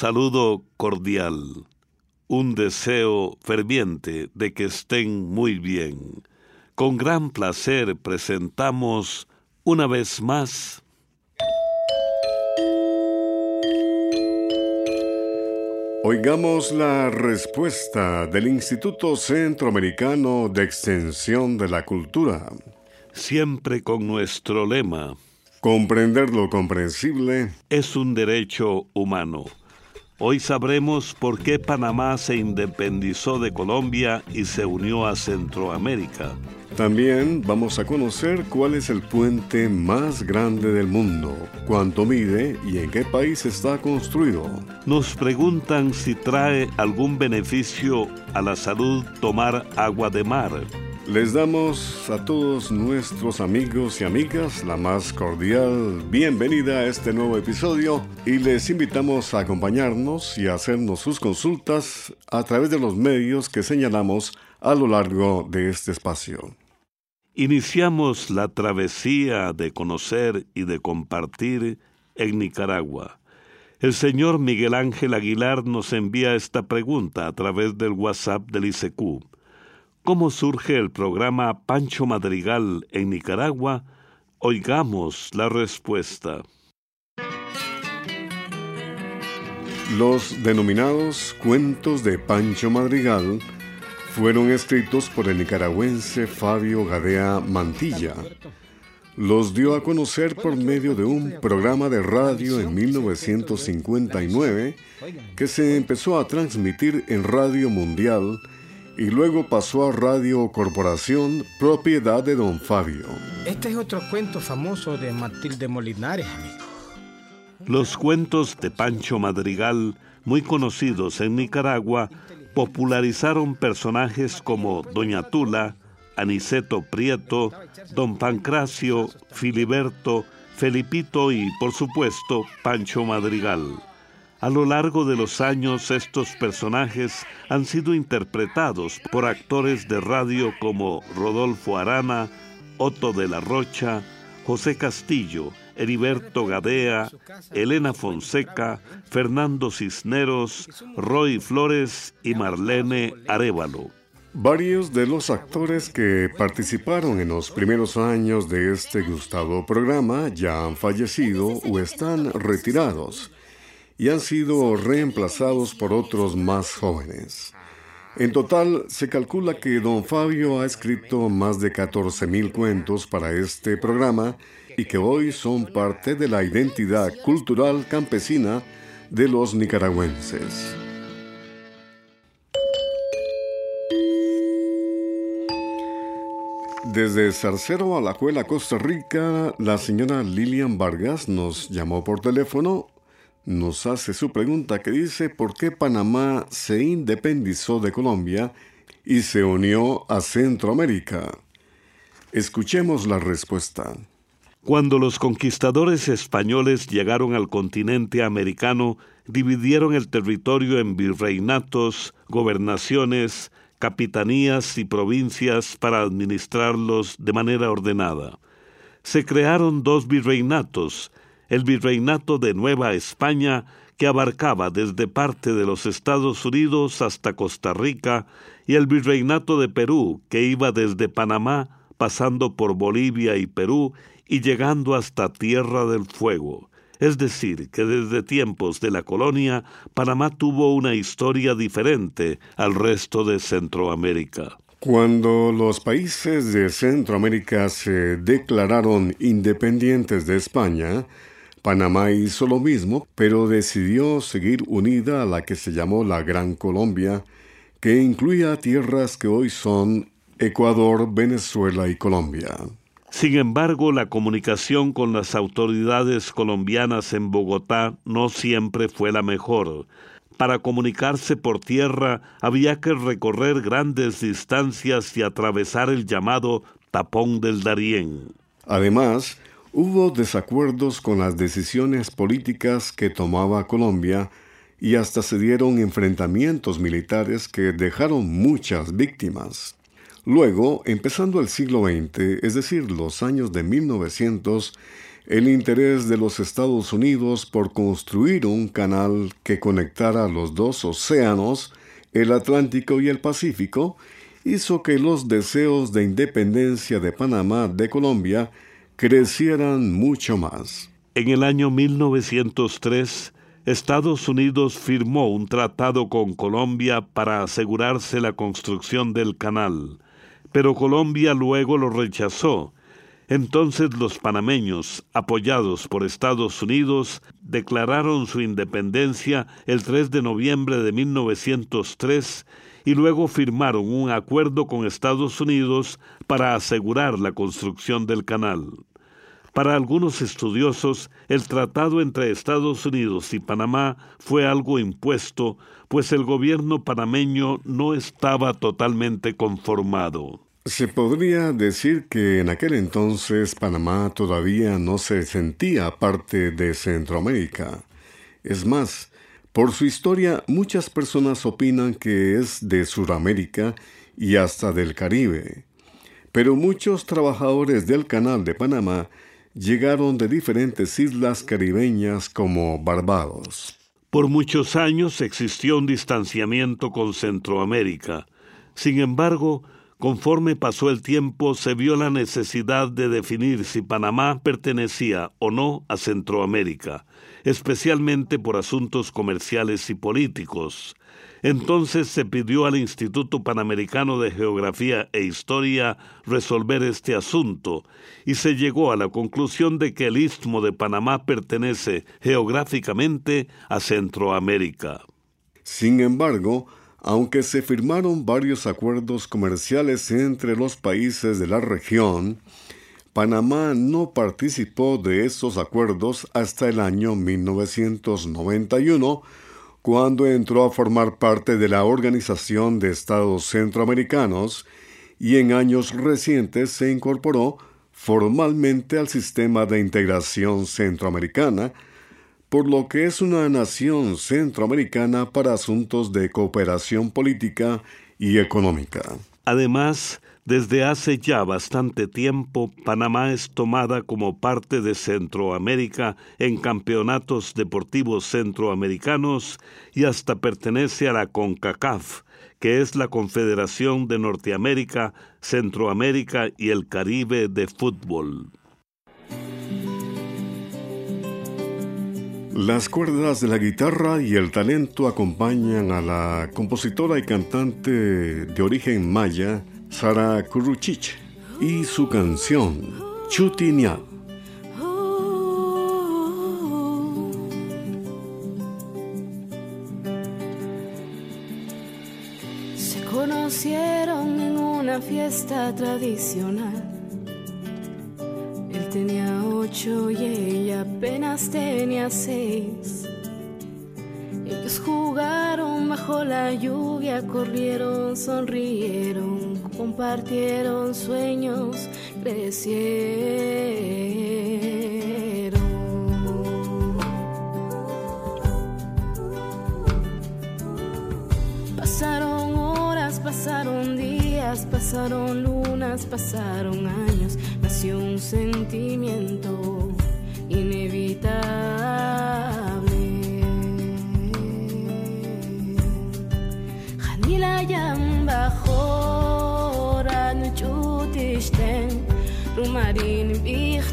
Saludo cordial, un deseo ferviente de que estén muy bien. Con gran placer presentamos una vez más Oigamos la respuesta del Instituto Centroamericano de Extensión de la Cultura. Siempre con nuestro lema. Comprender lo comprensible es un derecho humano. Hoy sabremos por qué Panamá se independizó de Colombia y se unió a Centroamérica. También vamos a conocer cuál es el puente más grande del mundo, cuánto mide y en qué país está construido. Nos preguntan si trae algún beneficio a la salud tomar agua de mar. Les damos a todos nuestros amigos y amigas la más cordial bienvenida a este nuevo episodio y les invitamos a acompañarnos y a hacernos sus consultas a través de los medios que señalamos a lo largo de este espacio. Iniciamos la travesía de conocer y de compartir en Nicaragua. El señor Miguel Ángel Aguilar nos envía esta pregunta a través del WhatsApp del ICQ cómo surge el programa Pancho Madrigal en Nicaragua, oigamos la respuesta. Los denominados cuentos de Pancho Madrigal fueron escritos por el nicaragüense Fabio Gadea Mantilla. Los dio a conocer por medio de un programa de radio en 1959 que se empezó a transmitir en Radio Mundial y luego pasó a Radio Corporación, propiedad de don Fabio. Este es otro cuento famoso de Matilde Molinares, amigo. Los cuentos de Pancho Madrigal, muy conocidos en Nicaragua, popularizaron personajes como Doña Tula, Aniceto Prieto, Don Pancracio, Filiberto, Felipito y, por supuesto, Pancho Madrigal. A lo largo de los años estos personajes han sido interpretados por actores de radio como Rodolfo Arana, Otto de la Rocha, José Castillo, Heriberto Gadea, Elena Fonseca, Fernando Cisneros, Roy Flores y Marlene Arevalo. Varios de los actores que participaron en los primeros años de este gustado programa ya han fallecido o están retirados y han sido reemplazados por otros más jóvenes. En total, se calcula que don Fabio ha escrito más de 14.000 cuentos para este programa y que hoy son parte de la identidad cultural campesina de los nicaragüenses. Desde Zarcero a la Costa Rica, la señora Lilian Vargas nos llamó por teléfono nos hace su pregunta que dice por qué Panamá se independizó de Colombia y se unió a Centroamérica. Escuchemos la respuesta. Cuando los conquistadores españoles llegaron al continente americano, dividieron el territorio en virreinatos, gobernaciones, capitanías y provincias para administrarlos de manera ordenada. Se crearon dos virreinatos, el virreinato de Nueva España, que abarcaba desde parte de los Estados Unidos hasta Costa Rica, y el virreinato de Perú, que iba desde Panamá, pasando por Bolivia y Perú, y llegando hasta Tierra del Fuego. Es decir, que desde tiempos de la colonia, Panamá tuvo una historia diferente al resto de Centroamérica. Cuando los países de Centroamérica se declararon independientes de España, Panamá hizo lo mismo, pero decidió seguir unida a la que se llamó la Gran Colombia, que incluía tierras que hoy son Ecuador, Venezuela y Colombia. Sin embargo, la comunicación con las autoridades colombianas en Bogotá no siempre fue la mejor. Para comunicarse por tierra había que recorrer grandes distancias y atravesar el llamado tapón del Darién. Además, Hubo desacuerdos con las decisiones políticas que tomaba Colombia y hasta se dieron enfrentamientos militares que dejaron muchas víctimas. Luego, empezando el siglo XX, es decir, los años de 1900, el interés de los Estados Unidos por construir un canal que conectara los dos océanos, el Atlántico y el Pacífico, hizo que los deseos de independencia de Panamá de Colombia crecieran mucho más. En el año 1903, Estados Unidos firmó un tratado con Colombia para asegurarse la construcción del canal, pero Colombia luego lo rechazó entonces los panameños, apoyados por Estados Unidos, declararon su independencia el 3 de noviembre de 1903 y luego firmaron un acuerdo con Estados Unidos para asegurar la construcción del canal. Para algunos estudiosos, el tratado entre Estados Unidos y Panamá fue algo impuesto, pues el gobierno panameño no estaba totalmente conformado. Se podría decir que en aquel entonces Panamá todavía no se sentía parte de Centroamérica. Es más, por su historia muchas personas opinan que es de Sudamérica y hasta del Caribe. Pero muchos trabajadores del Canal de Panamá llegaron de diferentes islas caribeñas como Barbados. Por muchos años existió un distanciamiento con Centroamérica. Sin embargo, Conforme pasó el tiempo, se vio la necesidad de definir si Panamá pertenecía o no a Centroamérica, especialmente por asuntos comerciales y políticos. Entonces se pidió al Instituto Panamericano de Geografía e Historia resolver este asunto y se llegó a la conclusión de que el istmo de Panamá pertenece geográficamente a Centroamérica. Sin embargo, aunque se firmaron varios acuerdos comerciales entre los países de la región, Panamá no participó de esos acuerdos hasta el año 1991, cuando entró a formar parte de la Organización de Estados Centroamericanos y en años recientes se incorporó formalmente al sistema de integración centroamericana, por lo que es una nación centroamericana para asuntos de cooperación política y económica. Además, desde hace ya bastante tiempo, Panamá es tomada como parte de Centroamérica en campeonatos deportivos centroamericanos y hasta pertenece a la CONCACAF, que es la Confederación de Norteamérica, Centroamérica y el Caribe de Fútbol. Las cuerdas de la guitarra y el talento acompañan a la compositora y cantante de origen maya, Sara Kuruchich, y su canción, Chutinya. Se conocieron en una fiesta tradicional tenía ocho y ella apenas tenía seis. Ellos jugaron bajo la lluvia, corrieron, sonrieron, compartieron sueños, crecieron. Pasaron horas, pasaron días, pasaron lunas, pasaron años un sentimiento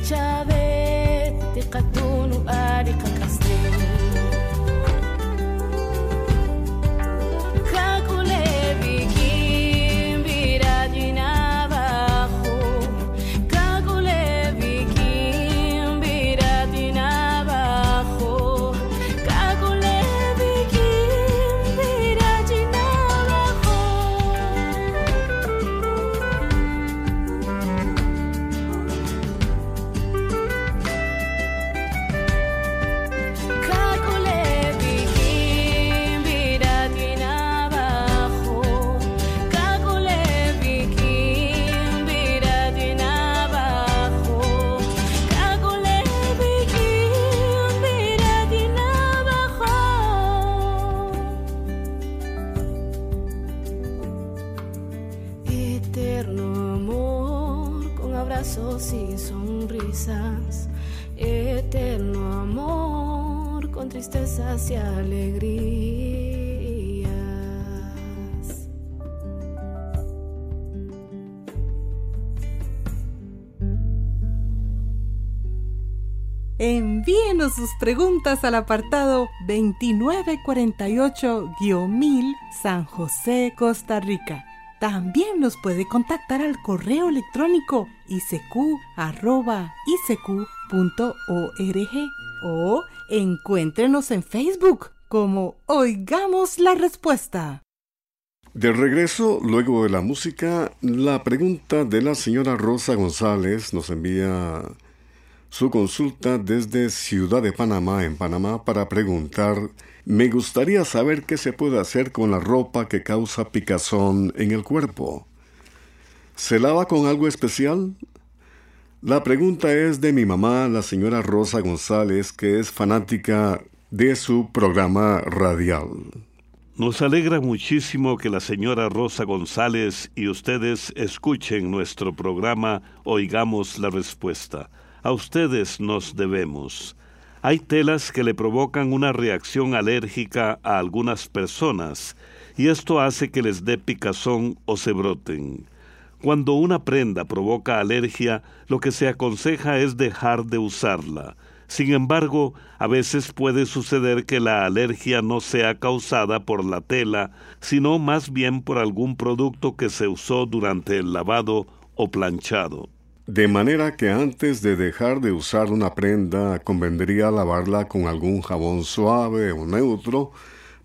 picture Sus preguntas al apartado 2948-1000 San José, Costa Rica. También nos puede contactar al correo electrónico isq.org o encuéntrenos en Facebook como Oigamos la Respuesta. De regreso, luego de la música, la pregunta de la señora Rosa González nos envía su consulta desde Ciudad de Panamá, en Panamá, para preguntar, me gustaría saber qué se puede hacer con la ropa que causa picazón en el cuerpo. ¿Se lava con algo especial? La pregunta es de mi mamá, la señora Rosa González, que es fanática de su programa radial. Nos alegra muchísimo que la señora Rosa González y ustedes escuchen nuestro programa Oigamos la Respuesta. A ustedes nos debemos. Hay telas que le provocan una reacción alérgica a algunas personas y esto hace que les dé picazón o se broten. Cuando una prenda provoca alergia, lo que se aconseja es dejar de usarla. Sin embargo, a veces puede suceder que la alergia no sea causada por la tela, sino más bien por algún producto que se usó durante el lavado o planchado. De manera que antes de dejar de usar una prenda convendría lavarla con algún jabón suave o neutro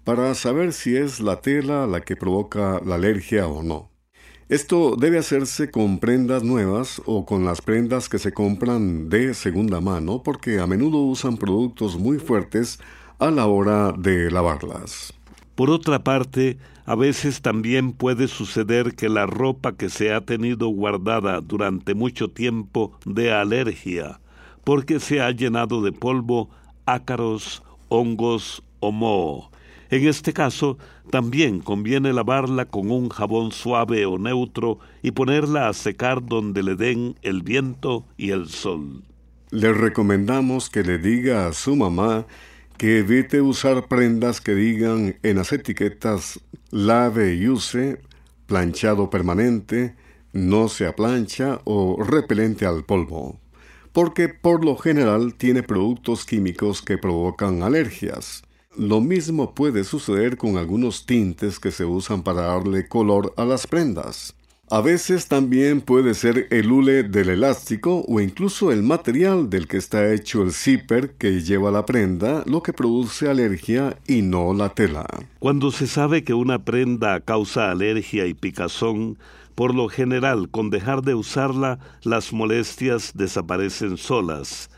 para saber si es la tela la que provoca la alergia o no. Esto debe hacerse con prendas nuevas o con las prendas que se compran de segunda mano porque a menudo usan productos muy fuertes a la hora de lavarlas. Por otra parte, a veces también puede suceder que la ropa que se ha tenido guardada durante mucho tiempo dé alergia, porque se ha llenado de polvo, ácaros, hongos o moho. En este caso, también conviene lavarla con un jabón suave o neutro y ponerla a secar donde le den el viento y el sol. Le recomendamos que le diga a su mamá que evite usar prendas que digan en las etiquetas lave y use, planchado permanente, no se plancha o repelente al polvo, porque por lo general tiene productos químicos que provocan alergias. Lo mismo puede suceder con algunos tintes que se usan para darle color a las prendas. A veces también puede ser el hule del elástico o incluso el material del que está hecho el zipper que lleva la prenda lo que produce alergia y no la tela. Cuando se sabe que una prenda causa alergia y picazón, por lo general con dejar de usarla las molestias desaparecen solas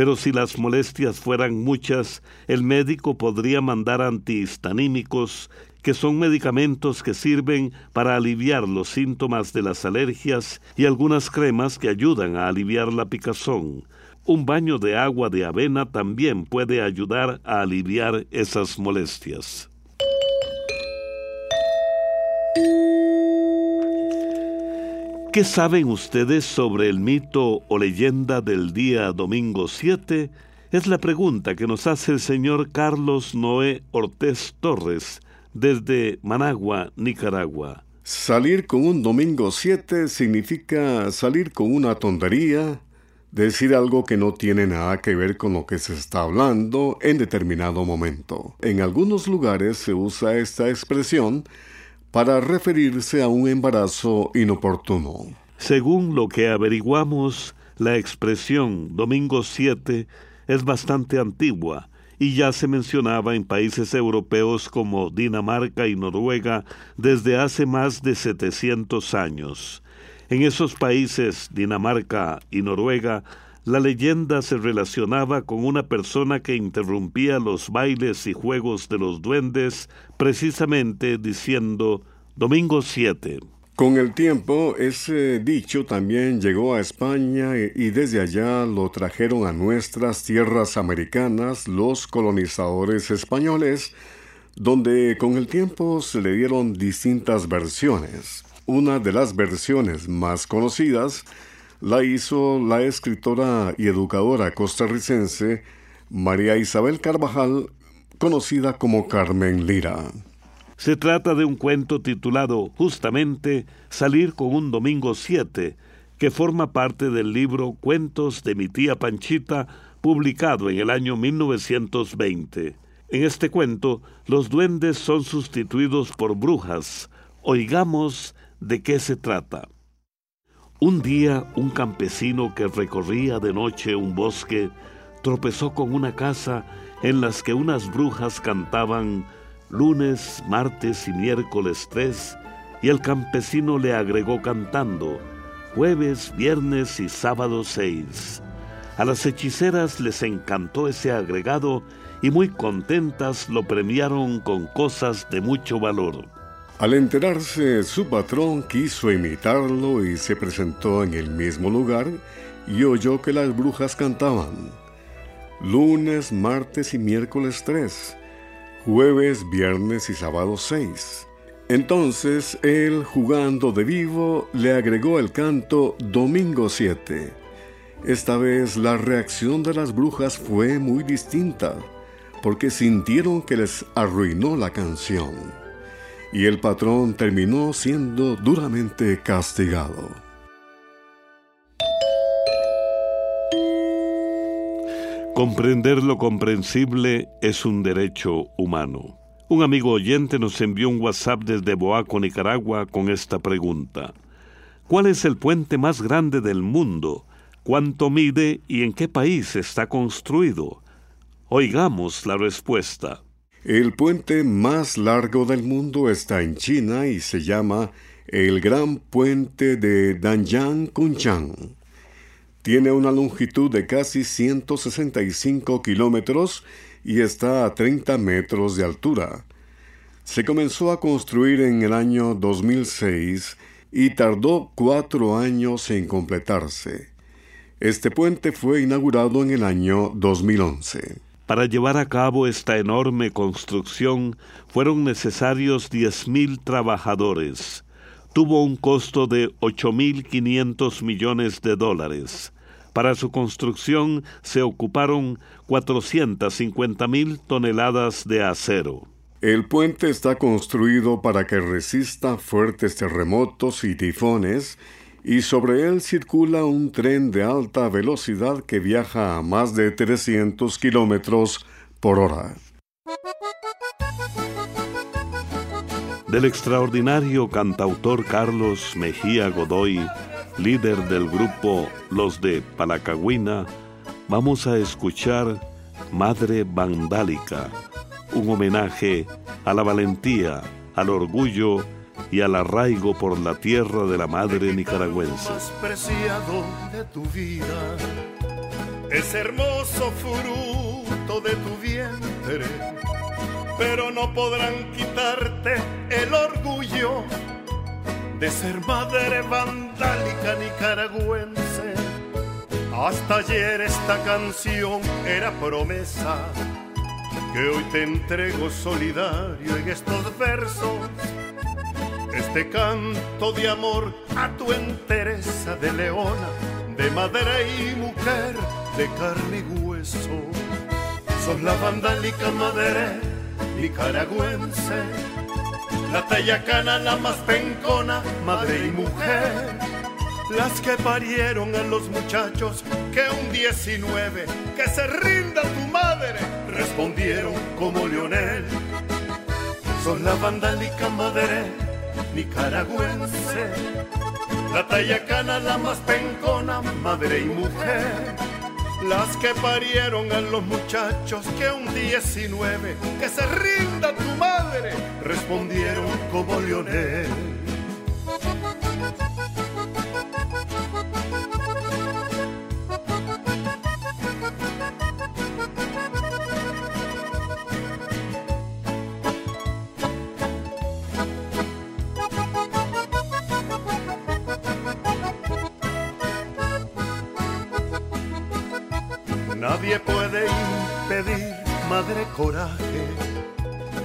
pero si las molestias fueran muchas, el médico podría mandar antihistanímicos, que son medicamentos que sirven para aliviar los síntomas de las alergias y algunas cremas que ayudan a aliviar la picazón. Un baño de agua de avena también puede ayudar a aliviar esas molestias. ¿Qué saben ustedes sobre el mito o leyenda del día domingo 7? Es la pregunta que nos hace el señor Carlos Noé Ortez Torres desde Managua, Nicaragua. Salir con un domingo 7 significa salir con una tontería, decir algo que no tiene nada que ver con lo que se está hablando en determinado momento. En algunos lugares se usa esta expresión para referirse a un embarazo inoportuno. Según lo que averiguamos, la expresión domingo 7 es bastante antigua y ya se mencionaba en países europeos como Dinamarca y Noruega desde hace más de 700 años. En esos países, Dinamarca y Noruega, la leyenda se relacionaba con una persona que interrumpía los bailes y juegos de los duendes, precisamente diciendo Domingo 7. Con el tiempo, ese dicho también llegó a España y desde allá lo trajeron a nuestras tierras americanas los colonizadores españoles, donde con el tiempo se le dieron distintas versiones. Una de las versiones más conocidas la hizo la escritora y educadora costarricense María Isabel Carvajal conocida como Carmen Lira. Se trata de un cuento titulado justamente Salir con un domingo 7, que forma parte del libro Cuentos de mi tía Panchita, publicado en el año 1920. En este cuento, los duendes son sustituidos por brujas. Oigamos de qué se trata. Un día, un campesino que recorría de noche un bosque tropezó con una casa en las que unas brujas cantaban lunes, martes y miércoles tres, y el campesino le agregó cantando jueves, viernes y sábado seis. A las hechiceras les encantó ese agregado y muy contentas lo premiaron con cosas de mucho valor. Al enterarse, su patrón quiso imitarlo y se presentó en el mismo lugar y oyó que las brujas cantaban. Lunes, martes y miércoles tres jueves, viernes y sábado 6. Entonces él, jugando de vivo, le agregó el canto Domingo 7. Esta vez la reacción de las brujas fue muy distinta, porque sintieron que les arruinó la canción. Y el patrón terminó siendo duramente castigado. Comprender lo comprensible es un derecho humano. Un amigo oyente nos envió un WhatsApp desde Boaco, Nicaragua, con esta pregunta. ¿Cuál es el puente más grande del mundo? ¿Cuánto mide y en qué país está construido? Oigamos la respuesta. El puente más largo del mundo está en China y se llama el Gran Puente de Danjiang Kunchang. Tiene una longitud de casi 165 kilómetros y está a 30 metros de altura. Se comenzó a construir en el año 2006 y tardó cuatro años en completarse. Este puente fue inaugurado en el año 2011. Para llevar a cabo esta enorme construcción fueron necesarios 10.000 trabajadores tuvo un costo de 8.500 millones de dólares. Para su construcción se ocuparon 450.000 toneladas de acero. El puente está construido para que resista fuertes terremotos y tifones y sobre él circula un tren de alta velocidad que viaja a más de 300 kilómetros por hora. del extraordinario cantautor Carlos Mejía Godoy, líder del grupo Los de Palacagüina, vamos a escuchar Madre Vandálica, un homenaje a la valentía, al orgullo y al arraigo por la tierra de la madre nicaragüense. De tu vida es hermoso fruto de tu vientre pero no podrán quitarte el orgullo de ser madre vandálica nicaragüense. Hasta ayer esta canción era promesa que hoy te entrego solidario en estos versos. Este canto de amor a tu entereza de leona, de madre y mujer, de carne y hueso. Sos la vandálica madre nicaragüense, la tallacana, la más pencona, madre y mujer, las que parieron a los muchachos que un 19, que se rinda tu madre, respondieron como Leonel. Son la vandálica madre nicaragüense, la tallacana, la más pencona, madre y mujer las que parieron a los muchachos que un 19, que se rinda tu madre, respondieron como Leonel. Nadie puede impedir, madre coraje,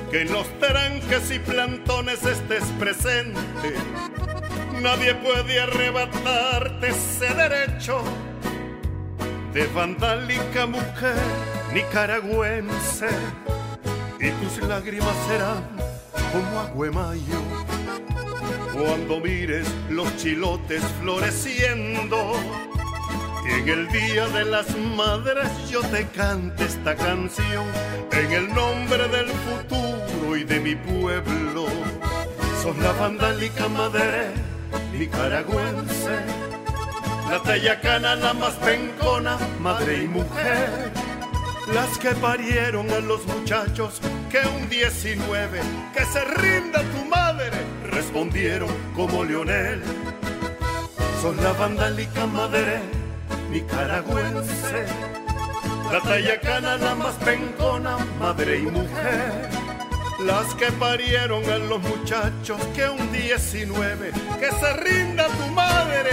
que en los tranques y plantones estés presente. Nadie puede arrebatarte ese derecho de vandálica mujer nicaragüense. y tus lágrimas serán como agua mayo. Cuando mires los chilotes floreciendo en el día de las madres yo te cante esta canción en el nombre del futuro y de mi pueblo. Sos la vandálica madre nicaragüense, la tallacana la más pencona, madre y mujer las que parieron a los muchachos que un 19, que se rinda tu madre, respondieron como Leonel. Son la vandálica madre nicaragüense, la tallacana la más pencona, madre y mujer. Las que parieron a los muchachos que un 19, que se rinda tu madre,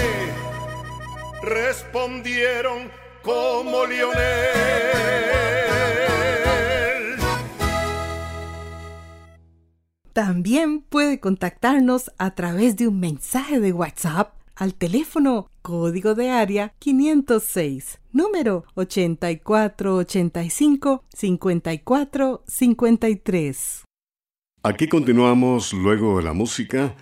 respondieron como Lionel. También puede contactarnos a través de un mensaje de WhatsApp al teléfono código de área 506, número 8485-5453. Aquí continuamos luego de la música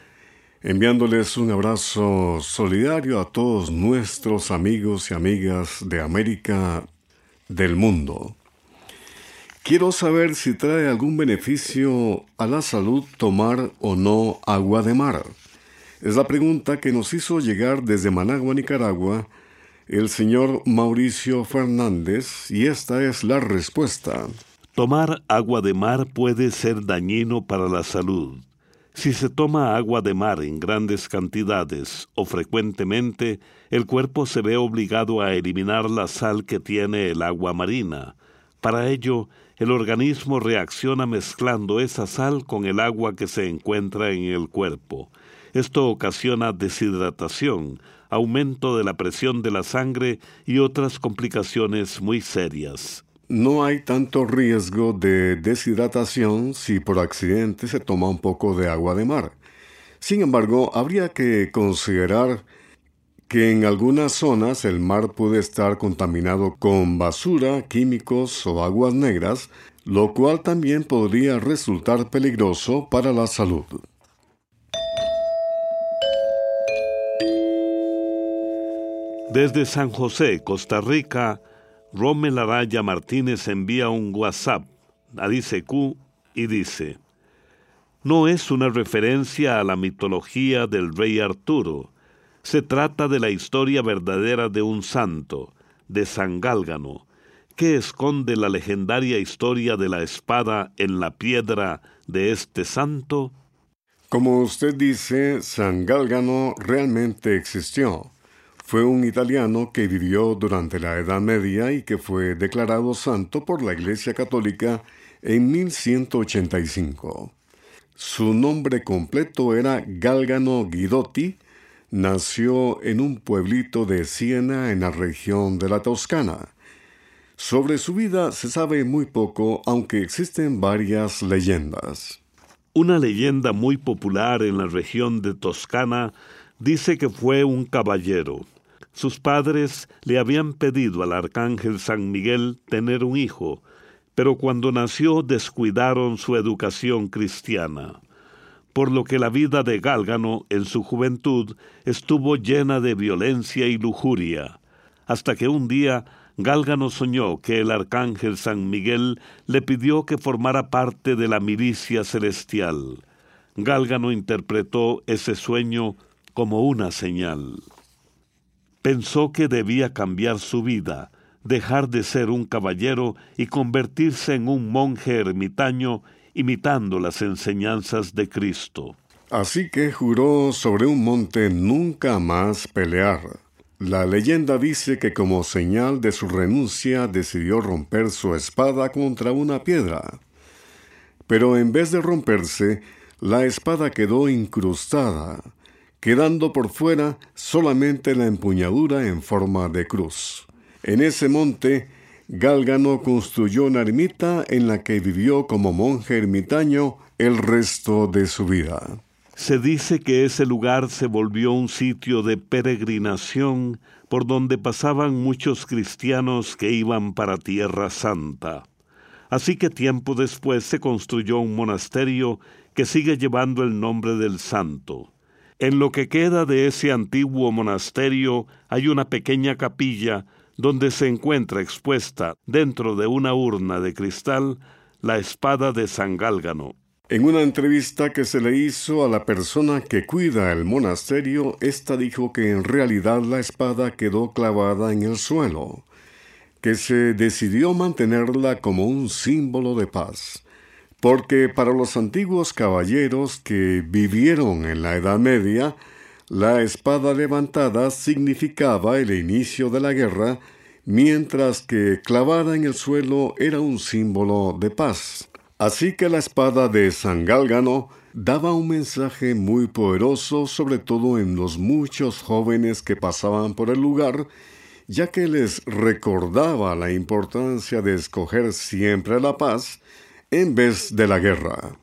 enviándoles un abrazo solidario a todos nuestros amigos y amigas de América del mundo. Quiero saber si trae algún beneficio a la salud tomar o no agua de mar. Es la pregunta que nos hizo llegar desde Managua, Nicaragua, el señor Mauricio Fernández, y esta es la respuesta. Tomar agua de mar puede ser dañino para la salud. Si se toma agua de mar en grandes cantidades o frecuentemente, el cuerpo se ve obligado a eliminar la sal que tiene el agua marina. Para ello, el organismo reacciona mezclando esa sal con el agua que se encuentra en el cuerpo. Esto ocasiona deshidratación, aumento de la presión de la sangre y otras complicaciones muy serias. No hay tanto riesgo de deshidratación si por accidente se toma un poco de agua de mar. Sin embargo, habría que considerar que en algunas zonas el mar puede estar contaminado con basura, químicos o aguas negras, lo cual también podría resultar peligroso para la salud. Desde San José, Costa Rica, Rommel Araya Martínez envía un WhatsApp a Q y dice, no es una referencia a la mitología del rey Arturo, se trata de la historia verdadera de un santo, de San Gálgano, que esconde la legendaria historia de la espada en la piedra de este santo. Como usted dice, San Gálgano realmente existió fue un italiano que vivió durante la Edad Media y que fue declarado santo por la Iglesia Católica en 1185. Su nombre completo era Galgano Guidotti. Nació en un pueblito de Siena en la región de la Toscana. Sobre su vida se sabe muy poco, aunque existen varias leyendas. Una leyenda muy popular en la región de Toscana dice que fue un caballero, sus padres le habían pedido al arcángel San Miguel tener un hijo, pero cuando nació descuidaron su educación cristiana, por lo que la vida de Gálgano en su juventud estuvo llena de violencia y lujuria, hasta que un día Gálgano soñó que el arcángel San Miguel le pidió que formara parte de la milicia celestial. Gálgano interpretó ese sueño como una señal. Pensó que debía cambiar su vida, dejar de ser un caballero y convertirse en un monje ermitaño imitando las enseñanzas de Cristo. Así que juró sobre un monte nunca más pelear. La leyenda dice que como señal de su renuncia decidió romper su espada contra una piedra. Pero en vez de romperse, la espada quedó incrustada, quedando por fuera solamente la empuñadura en forma de cruz. En ese monte, Gálgano construyó una ermita en la que vivió como monje ermitaño el resto de su vida. Se dice que ese lugar se volvió un sitio de peregrinación por donde pasaban muchos cristianos que iban para Tierra Santa. Así que tiempo después se construyó un monasterio que sigue llevando el nombre del santo. En lo que queda de ese antiguo monasterio hay una pequeña capilla donde se encuentra expuesta dentro de una urna de cristal la espada de San Gálgano. En una entrevista que se le hizo a la persona que cuida el monasterio, ésta dijo que en realidad la espada quedó clavada en el suelo, que se decidió mantenerla como un símbolo de paz, porque para los antiguos caballeros que vivieron en la Edad Media, la espada levantada significaba el inicio de la guerra, mientras que clavada en el suelo era un símbolo de paz. Así que la espada de San Gálgano daba un mensaje muy poderoso, sobre todo en los muchos jóvenes que pasaban por el lugar, ya que les recordaba la importancia de escoger siempre la paz en vez de la guerra.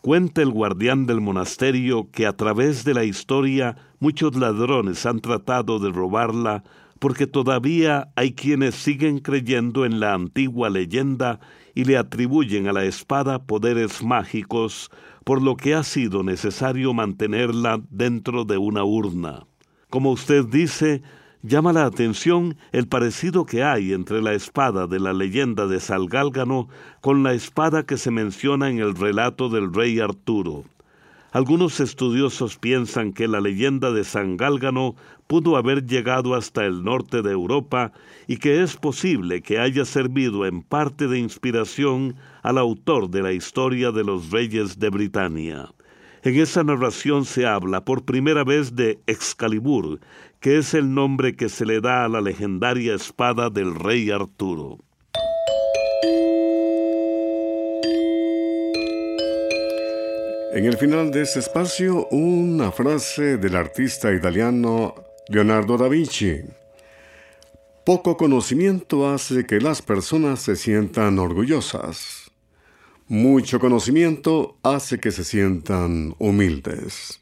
Cuenta el guardián del monasterio que a través de la historia muchos ladrones han tratado de robarla porque todavía hay quienes siguen creyendo en la antigua leyenda y le atribuyen a la espada poderes mágicos, por lo que ha sido necesario mantenerla dentro de una urna. Como usted dice, llama la atención el parecido que hay entre la espada de la leyenda de Salgálgano con la espada que se menciona en el relato del rey Arturo. Algunos estudiosos piensan que la leyenda de San Gálgano pudo haber llegado hasta el norte de Europa y que es posible que haya servido en parte de inspiración al autor de la historia de los reyes de Britania. En esa narración se habla por primera vez de Excalibur, que es el nombre que se le da a la legendaria espada del rey Arturo. En el final de este espacio, una frase del artista italiano Leonardo da Vinci. Poco conocimiento hace que las personas se sientan orgullosas. Mucho conocimiento hace que se sientan humildes.